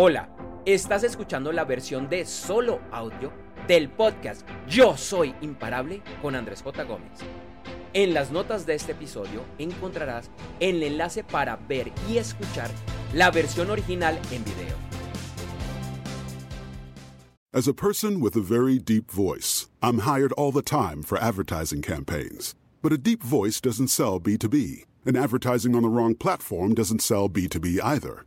Hola, estás escuchando la versión de solo audio del podcast Yo Soy Imparable con Andrés J. Gómez. En las notas de este episodio encontrarás el enlace para ver y escuchar la versión original en video. As a person with a very deep voice, I'm hired all the time for advertising campaigns. But a deep voice doesn't sell B2B, and advertising on the wrong platform doesn't sell B2B either.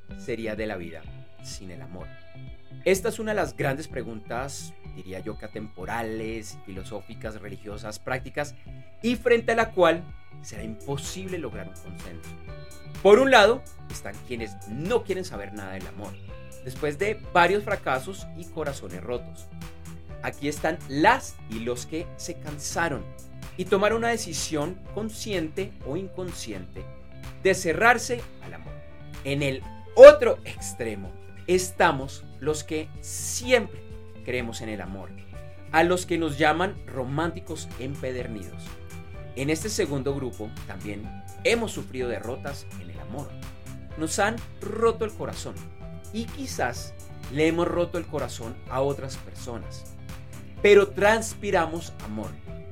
sería de la vida sin el amor? Esta es una de las grandes preguntas, diría yo que atemporales, filosóficas, religiosas, prácticas, y frente a la cual será imposible lograr un consenso. Por un lado, están quienes no quieren saber nada del amor, después de varios fracasos y corazones rotos. Aquí están las y los que se cansaron y tomaron una decisión consciente o inconsciente de cerrarse al amor. En el otro extremo estamos los que siempre creemos en el amor, a los que nos llaman románticos empedernidos. En este segundo grupo también hemos sufrido derrotas en el amor. Nos han roto el corazón y quizás le hemos roto el corazón a otras personas. Pero transpiramos amor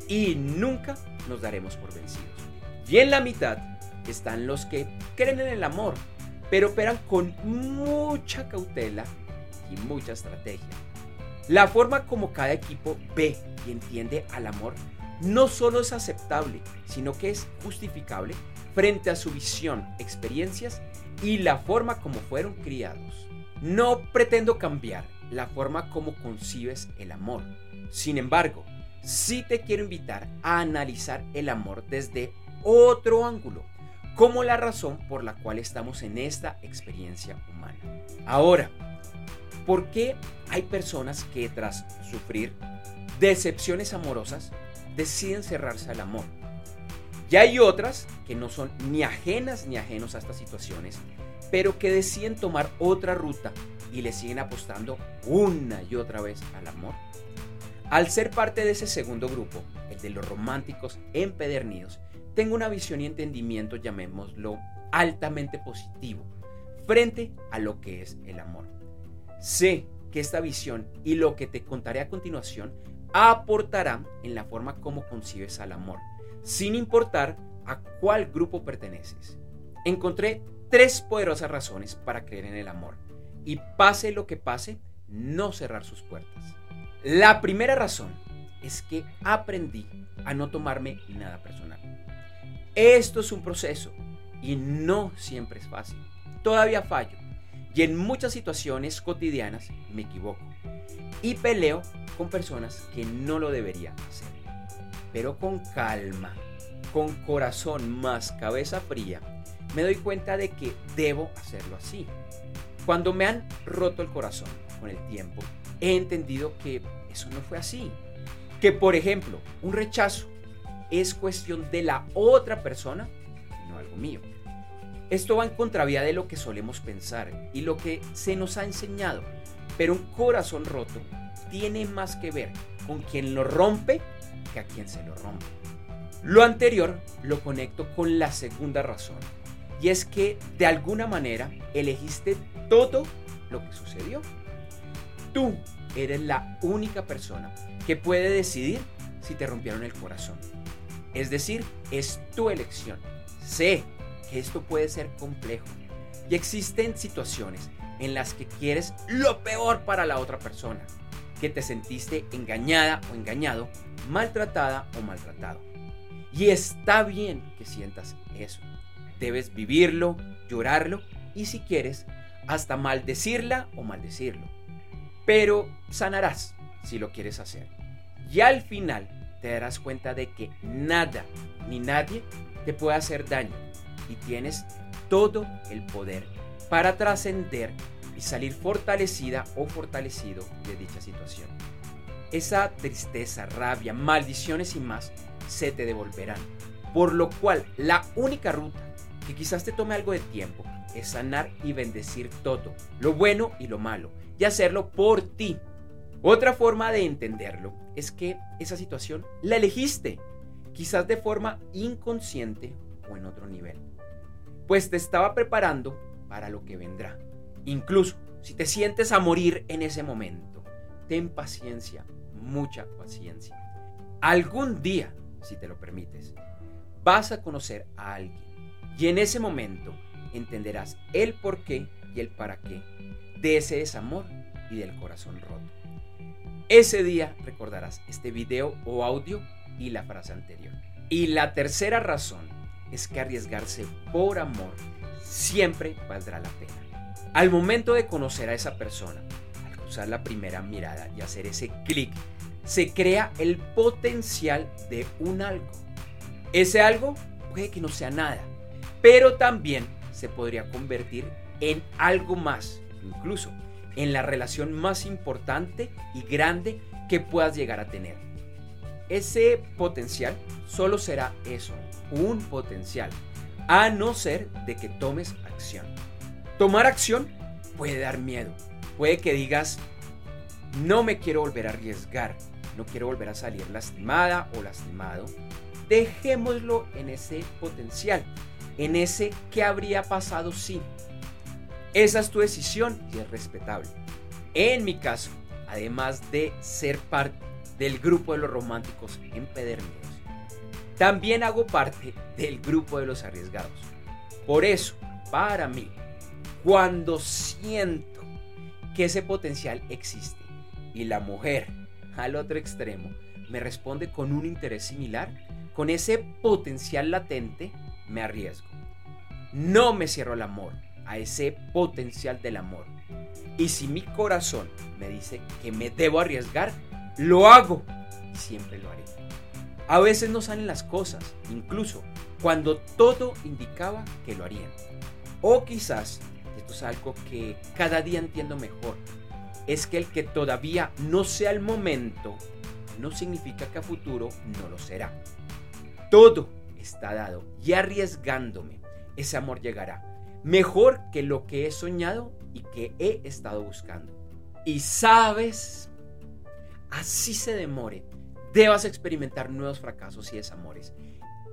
y nunca nos daremos por vencidos. Y en la mitad están los que creen en el amor, pero operan con mucha cautela y mucha estrategia. La forma como cada equipo ve y entiende al amor no solo es aceptable, sino que es justificable frente a su visión, experiencias y la forma como fueron criados. No pretendo cambiar la forma como concibes el amor. Sin embargo, sí te quiero invitar a analizar el amor desde otro ángulo, como la razón por la cual estamos en esta experiencia humana. Ahora, ¿por qué hay personas que tras sufrir decepciones amorosas deciden cerrarse al amor? Y hay otras que no son ni ajenas ni ajenos a estas situaciones, pero que deciden tomar otra ruta y le siguen apostando una y otra vez al amor. Al ser parte de ese segundo grupo, el de los románticos empedernidos, tengo una visión y entendimiento, llamémoslo, altamente positivo, frente a lo que es el amor. Sé que esta visión y lo que te contaré a continuación aportará en la forma como concibes al amor, sin importar a cuál grupo perteneces. Encontré tres poderosas razones para creer en el amor y pase lo que pase, no cerrar sus puertas. La primera razón es que aprendí a no tomarme nada personal. Esto es un proceso y no siempre es fácil. Todavía fallo y en muchas situaciones cotidianas me equivoco. y peleo con personas que no lo debería hacer. Pero con calma, con corazón más cabeza fría, me doy cuenta de que debo hacerlo así. Cuando me han roto el corazón con el tiempo, he entendido que eso no fue así. Que por ejemplo, un rechazo es cuestión de la otra persona no algo mío. Esto va en contravía de lo que solemos pensar y lo que se nos ha enseñado, pero un corazón roto tiene más que ver con quien lo rompe que a quien se lo rompe. Lo anterior lo conecto con la segunda razón, y es que de alguna manera elegiste todo lo que sucedió. Tú eres la única persona que puede decidir si te rompieron el corazón. Es decir, es tu elección. Sé que esto puede ser complejo y existen situaciones en las que quieres lo peor para la otra persona, que te sentiste engañada o engañado, maltratada o maltratado. Y está bien que sientas eso. Debes vivirlo, llorarlo y si quieres, hasta maldecirla o maldecirlo. Pero sanarás si lo quieres hacer. Y al final te darás cuenta de que nada ni nadie te puede hacer daño y tienes todo el poder para trascender y salir fortalecida o fortalecido de dicha situación. Esa tristeza, rabia, maldiciones y más se te devolverán. Por lo cual, la única ruta que quizás te tome algo de tiempo es sanar y bendecir todo, lo bueno y lo malo, y hacerlo por ti. Otra forma de entenderlo es que esa situación la elegiste, quizás de forma inconsciente o en otro nivel, pues te estaba preparando para lo que vendrá. Incluso si te sientes a morir en ese momento, ten paciencia, mucha paciencia. Algún día si te lo permites, vas a conocer a alguien y en ese momento entenderás el por qué y el para qué de ese desamor y del corazón roto. Ese día recordarás este video o audio y la frase anterior. Y la tercera razón es que arriesgarse por amor siempre valdrá la pena. Al momento de conocer a esa persona, al cruzar la primera mirada y hacer ese clic se crea el potencial de un algo. Ese algo puede que no sea nada, pero también se podría convertir en algo más, incluso en la relación más importante y grande que puedas llegar a tener. Ese potencial solo será eso, un potencial, a no ser de que tomes acción. Tomar acción puede dar miedo, puede que digas, no me quiero volver a arriesgar, no quiero volver a salir lastimada o lastimado, dejémoslo en ese potencial, en ese que habría pasado si. Esa es tu decisión y es respetable. En mi caso, además de ser parte del grupo de los románticos empedernidos, también hago parte del grupo de los arriesgados. Por eso, para mí, cuando siento que ese potencial existe y la mujer al otro extremo me responde con un interés similar, con ese potencial latente, me arriesgo. No me cierro al amor, a ese potencial del amor. Y si mi corazón me dice que me debo arriesgar, lo hago siempre lo haré. A veces no salen las cosas, incluso cuando todo indicaba que lo harían. O quizás, esto es algo que cada día entiendo mejor, es que el que todavía no sea el momento no significa que a futuro no lo será. Todo está dado y arriesgándome, ese amor llegará. Mejor que lo que he soñado y que he estado buscando. Y sabes, así se demore, debas experimentar nuevos fracasos y desamores.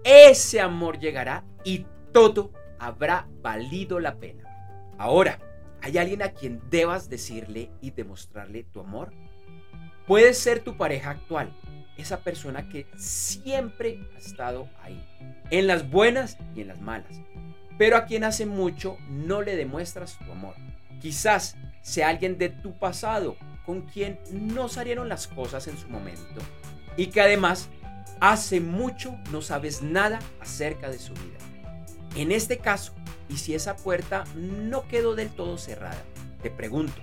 Ese amor llegará y todo habrá valido la pena. Ahora, ¿Hay alguien a quien debas decirle y demostrarle tu amor? Puede ser tu pareja actual, esa persona que siempre ha estado ahí, en las buenas y en las malas, pero a quien hace mucho no le demuestras tu amor. Quizás sea alguien de tu pasado con quien no salieron las cosas en su momento y que además hace mucho no sabes nada acerca de su vida. En este caso, y si esa puerta no quedó del todo cerrada, te pregunto,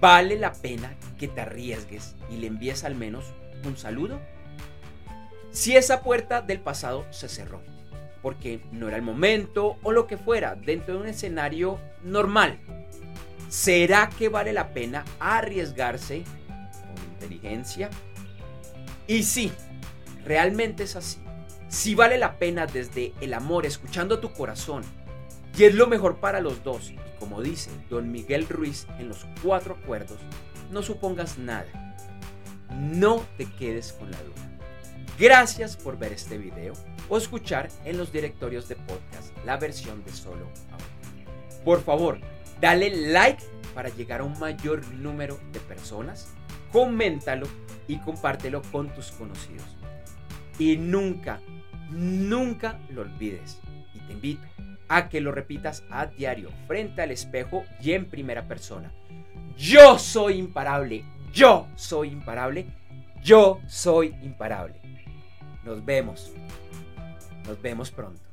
¿Vale la pena que te arriesgues y le envíes al menos un saludo? Si esa puerta del pasado se cerró, porque no era el momento o lo que fuera dentro de un escenario normal, ¿será que vale la pena arriesgarse con inteligencia? Y sí, realmente es así. Si vale la pena desde el amor, escuchando tu corazón, y es lo mejor para los dos, y como dice don Miguel Ruiz en los cuatro acuerdos, no supongas nada. No te quedes con la duda. Gracias por ver este video o escuchar en los directorios de podcast la versión de solo audio. Por favor, dale like para llegar a un mayor número de personas, coméntalo y compártelo con tus conocidos. Y nunca, nunca lo olvides. Y te invito a que lo repitas a diario, frente al espejo y en primera persona. Yo soy imparable, yo soy imparable, yo soy imparable. Nos vemos. Nos vemos pronto.